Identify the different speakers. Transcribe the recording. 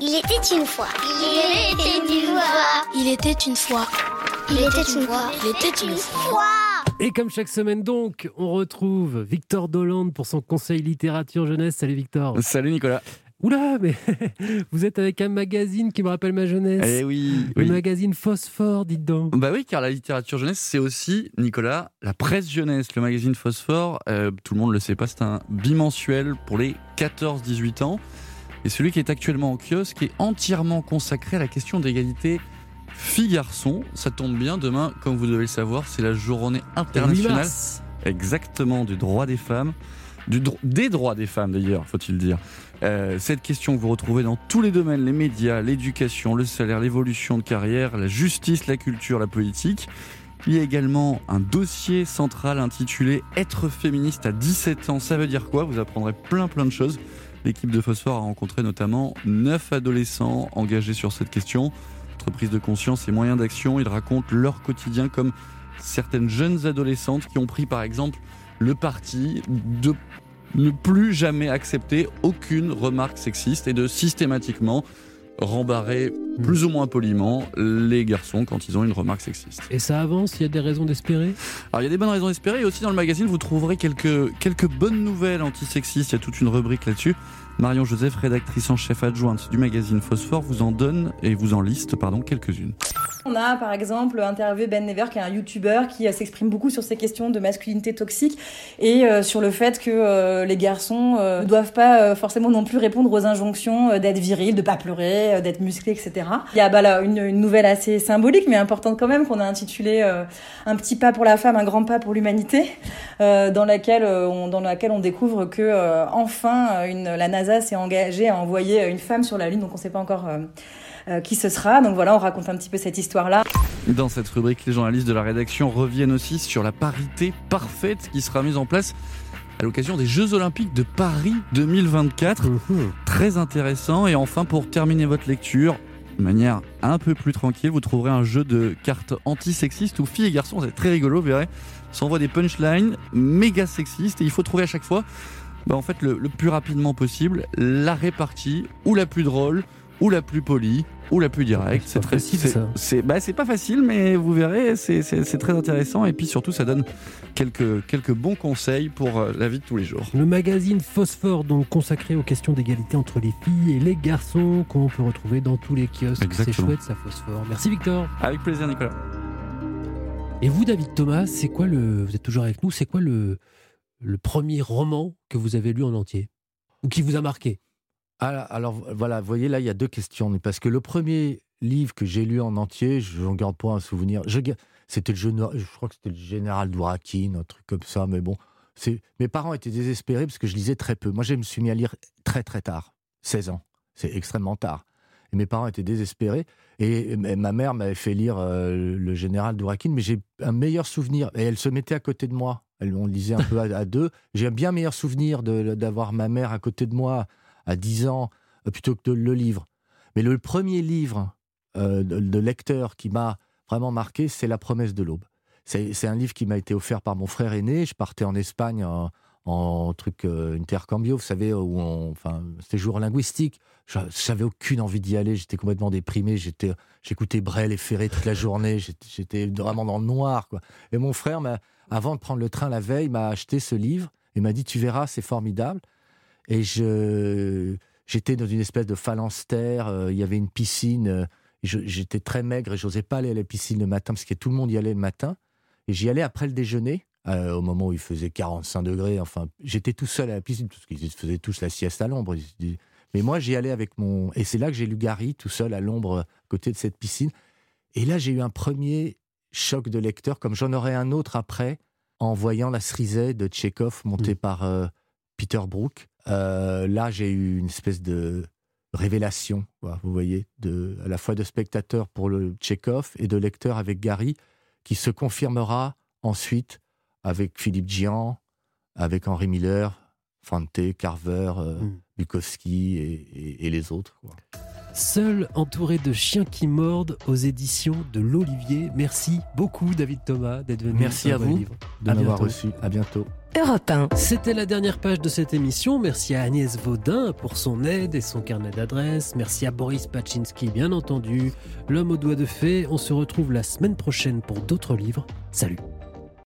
Speaker 1: Il était une fois. Il était une fois.
Speaker 2: Il était une fois.
Speaker 1: Il était une fois.
Speaker 2: Il était une fois.
Speaker 3: Et comme chaque semaine donc, on retrouve Victor Dolande pour son conseil littérature jeunesse. Salut Victor.
Speaker 4: Salut Nicolas.
Speaker 3: Oula, mais vous êtes avec un magazine qui me rappelle ma jeunesse.
Speaker 4: Eh oui,
Speaker 3: Le
Speaker 4: oui.
Speaker 3: magazine Phosphore, dites donc.
Speaker 4: Bah oui, car la littérature jeunesse, c'est aussi, Nicolas, la presse jeunesse. Le magazine Phosphore, euh, tout le monde le sait pas, c'est un bimensuel pour les 14-18 ans. Et celui qui est actuellement en kiosque est entièrement consacré à la question d'égalité filles-garçons. Ça tombe bien, demain, comme vous devez le savoir, c'est la journée
Speaker 3: Le 8
Speaker 4: internationale exactement du droit des femmes, du dro- des droits des femmes d'ailleurs, faut-il dire. Euh, cette question que vous retrouvez dans tous les domaines, les médias, l'éducation, le salaire, l'évolution de carrière, la justice, la culture, la politique. Il y a également un dossier central intitulé Être féministe à 17 ans, ça veut dire quoi? Vous apprendrez plein plein de choses. L'équipe de Phosphore a rencontré notamment 9 adolescents engagés sur cette question. Entre prise de conscience et moyens d'action, ils racontent leur quotidien comme certaines jeunes adolescentes qui ont pris par exemple le parti de ne plus jamais accepter aucune remarque sexiste et de systématiquement rembarrer plus ou moins poliment les garçons quand ils ont une remarque sexiste.
Speaker 3: Et ça avance, il y a des raisons d'espérer?
Speaker 4: Alors il y a des bonnes raisons d'espérer et aussi dans le magazine vous trouverez quelques, quelques bonnes nouvelles antisexistes, il y a toute une rubrique là-dessus. Marion Joseph, rédactrice en chef adjointe du magazine Phosphore, vous en donne et vous en liste pardon, quelques-unes.
Speaker 5: On a par exemple interviewé Ben Never, qui est un YouTuber qui euh, s'exprime beaucoup sur ces questions de masculinité toxique et euh, sur le fait que euh, les garçons euh, ne doivent pas euh, forcément non plus répondre aux injonctions euh, d'être viril, de pas pleurer, euh, d'être musclé, etc. Il y a bah, là, une, une nouvelle assez symbolique mais importante quand même qu'on a intitulée euh, Un petit pas pour la femme, un grand pas pour l'humanité, euh, dans laquelle euh, on, dans laquelle on découvre que euh, enfin une, la NASA s'est engagée à envoyer une femme sur la Lune, donc on ne sait pas encore. euh, euh, qui ce sera. Donc voilà, on raconte un petit peu cette histoire-là.
Speaker 4: Dans cette rubrique, les journalistes de la rédaction reviennent aussi sur la parité parfaite qui sera mise en place à l'occasion des Jeux Olympiques de Paris 2024.
Speaker 3: Mhm.
Speaker 4: Très intéressant. Et enfin, pour terminer votre lecture, de manière un peu plus tranquille, vous trouverez un jeu de cartes antisexistes où filles et garçons, c'est très rigolo, vous verrez, s'envoient des punchlines méga sexistes et il faut trouver à chaque fois, bah, en fait, le, le plus rapidement possible, la répartie ou la plus drôle ou la plus polie ou la plus directe.
Speaker 3: C'est.
Speaker 4: C'est bah, c'est pas facile, mais vous verrez, c'est- très intéressant et puis surtout, ça donne quelques, quelques bons conseils pour euh, la vie de tous les jours.
Speaker 3: Le magazine Phosphore, donc consacré aux questions d'égalité entre les filles et les garçons, qu'on peut retrouver dans tous les kiosques. C'est chouette, ça, Phosphore. Merci, Victor.
Speaker 4: Avec plaisir, Nicolas.
Speaker 3: Et vous, David Thomas, c'est quoi le. Vous êtes toujours avec nous, c'est quoi le, le premier roman que vous avez lu en entier? Ou qui vous a marqué?
Speaker 6: Ah, alors voilà, vous voyez là, il y a deux questions. Parce que le premier livre que j'ai lu en entier, je n'en garde pas un souvenir. C'était le je crois que c'était le général Dourakine, un truc comme ça, mais bon. c'est Mes parents étaient désespérés parce que je lisais très peu. Moi, je me suis mis à lire très très tard, 16 ans. C'est extrêmement tard. Et mes parents étaient désespérés. Et ma mère m'avait fait lire euh, le général Dourakine, mais j'ai un meilleur souvenir. Et elle se mettait à côté de moi. Elle, on lisait un peu à, à deux. J'ai un bien meilleur souvenir de- d'avoir ma mère à côté de moi à 10 ans euh, plutôt que de le livre. Mais le premier livre euh, de, lecteur qui m'a vraiment marqué, c'est La promesse de l'aube. C'est un livre qui m'a été offert par mon frère aîné. Je partais en Espagne en, truc euh, intercambio, vous savez, où on, enfin, séjour linguistique. Je n'avais aucune envie d'y aller. J'étais complètement déprimé. J'étais, j'écoutais Brel et Ferré toute la journée. J'étais- vraiment dans le noir, quoi. Et mon frère, avant de prendre le train la veille, m'a acheté ce livre et m'a dit "Tu verras, c'est formidable." Et je, j'étais dans une espèce de phalanstère. euh, Il y avait une piscine. euh, j'étais très maigre et j'osais pas aller à la piscine le matin parce que tout le monde y allait le matin. Et j'y allais après le déjeuner, euh, au moment où il faisait 45 degrés. Enfin, j'étais tout seul à la piscine parce qu'ils faisaient tous la sieste à l'ombre. Mais moi, j'y allais avec mon. Et c'est là que j'ai lu Gary, tout seul à l'ombre, à côté de cette piscine. Et là, j'ai eu un premier choc de lecteur, comme j'en aurai un autre après, en voyant La Cerisée de Tchekhov, montée par euh, Peter Brook. Euh, là, j'ai eu une espèce de révélation, quoi, vous voyez, de, à la fois de spectateur pour le Tchekhov et de lecteur avec Gary, qui se confirmera ensuite avec Philippe Gian, avec Henri Miller, Fante, Carver, euh,
Speaker 3: Mm.
Speaker 6: Bukowski et, et- et les autres. quoi.
Speaker 3: Seul entouré de chiens qui mordent aux éditions de l'Olivier. Merci beaucoup David Thomas d'être venu.
Speaker 6: Merci à vous
Speaker 3: livre.
Speaker 6: de m'avoir reçu. À bientôt.
Speaker 2: Europe 1.
Speaker 3: C'était la dernière page de cette émission. Merci à Agnès Vaudin pour son aide et son carnet d'adresses. Merci à Boris Pachinski, bien entendu. L'homme aux doigts de fée. On se retrouve la semaine prochaine pour d'autres livres. Salut.